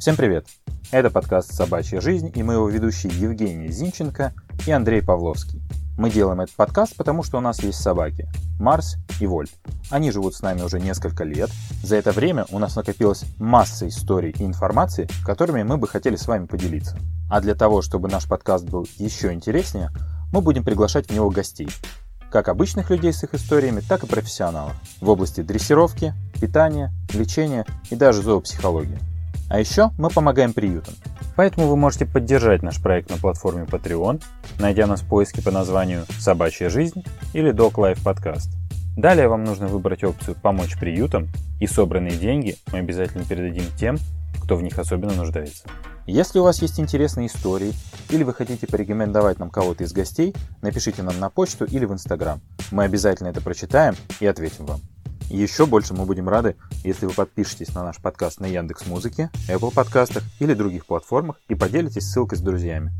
Всем привет! Это подкаст «Собачья жизнь» и мы его ведущие Евгений Зинченко и Андрей Павловский. Мы делаем этот подкаст, потому что у нас есть собаки – Марс и Вольт. Они живут с нами уже несколько лет. За это время у нас накопилась масса историй и информации, которыми мы бы хотели с вами поделиться. А для того, чтобы наш подкаст был еще интереснее, мы будем приглашать в него гостей. Как обычных людей с их историями, так и профессионалов в области дрессировки, питания, лечения и даже зоопсихологии. А еще мы помогаем приютам. Поэтому вы можете поддержать наш проект на платформе Patreon, найдя нас в поиске по названию «Собачья жизнь» или «Dog Life Podcast». Далее вам нужно выбрать опцию «Помочь приютам», и собранные деньги мы обязательно передадим тем, кто в них особенно нуждается. Если у вас есть интересные истории или вы хотите порекомендовать нам кого-то из гостей, напишите нам на почту или в Инстаграм. Мы обязательно это прочитаем и ответим вам. Еще больше мы будем рады, если вы подпишетесь на наш подкаст на Яндекс Музыке, Apple подкастах или других платформах и поделитесь ссылкой с друзьями.